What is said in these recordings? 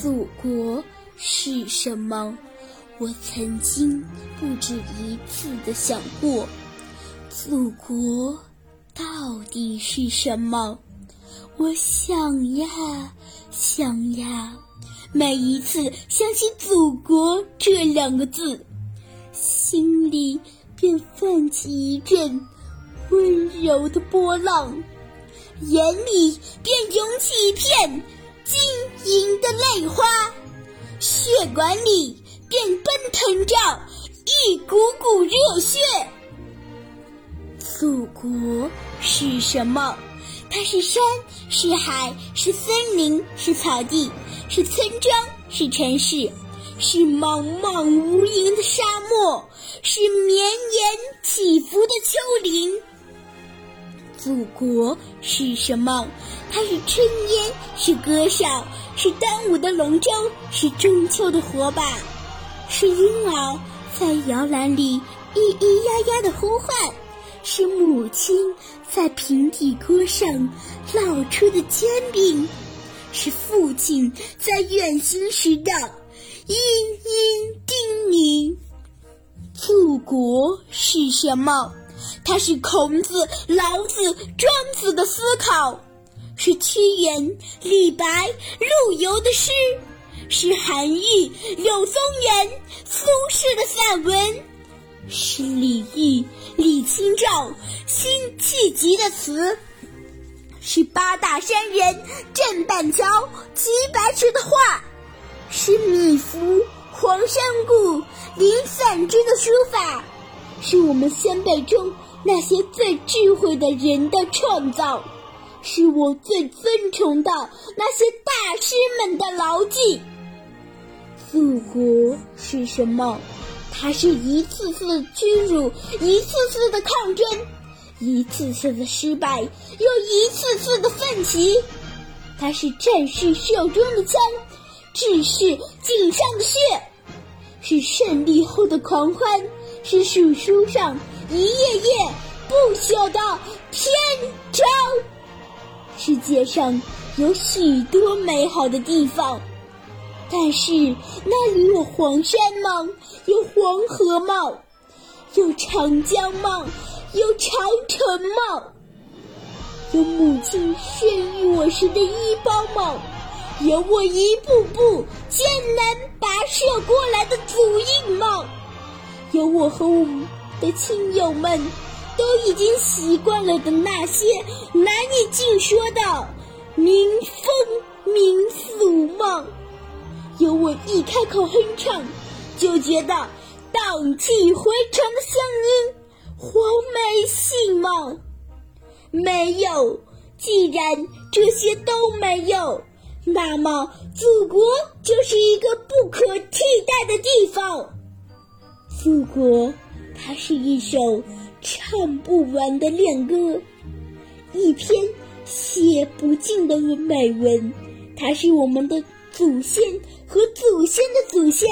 祖国是什么？我曾经不止一次的想过，祖国。到底是什么？我想呀想呀，每一次想起“祖国”这两个字，心里便泛起一阵温柔的波浪，眼里便涌起一片晶莹的泪花，血管里便奔腾着一股股热血。祖国是什么？它是山，是海，是森林，是草地，是村庄，是城市，是茫茫无垠的沙漠，是绵延起伏的丘陵。祖国是什么？它是炊烟，是歌笑，是端午的龙舟，是中秋的火把，是婴儿在摇篮里咿咿呀呀的呼唤。是母亲在平底锅上烙出的煎饼，是父亲在远行时的殷殷叮咛。祖国是什么？它是孔子、老子、庄子的思考，是屈原、李白、陆游的诗，是韩愈、柳宗元、苏轼的散文。是李煜、李清照辛弃疾的词，是八大山人郑板桥齐白石的画，是米芾、黄山谷林散之的书法，是我们先辈中那些最智慧的人的创造，是我最尊崇的那些大师们的牢记。祖国是什么？它是一次次的屈辱，一次次的抗争，一次次的失败，又一次次的奋起。它是战士手中的枪，志士颈上的血，是胜利后的狂欢，是史书上一页页不朽的篇章。世界上有许多美好的地方。但是那里有黄山吗？有黄河吗？有长江吗？有长城吗？有母亲生育我时的衣包吗？有我一步步艰难跋涉过来的足印吗？有我和我的亲友们都已经习惯了的那些难以尽说的民风民俗吗？有我一开口哼唱，就觉得荡气回肠的乡音，黄梅戏吗？没有。既然这些都没有，那么祖国就是一个不可替代的地方。祖国，它是一首唱不完的恋歌，一篇写不尽的美文。它是我们的。祖先和祖先的祖先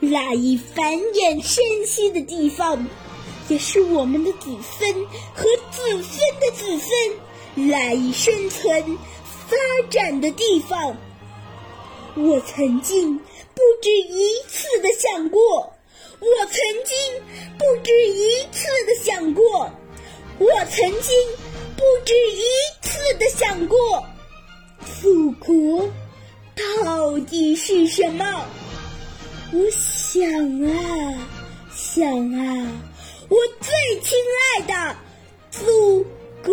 赖以繁衍生息的地方，也是我们的子孙和子孙的子孙赖以生存发展的地方。我曾经不止一次的想过，我曾经不止一次的想过，我曾经不止一次的想过。祖国到底是什么？我想啊想啊，我最亲爱的祖国。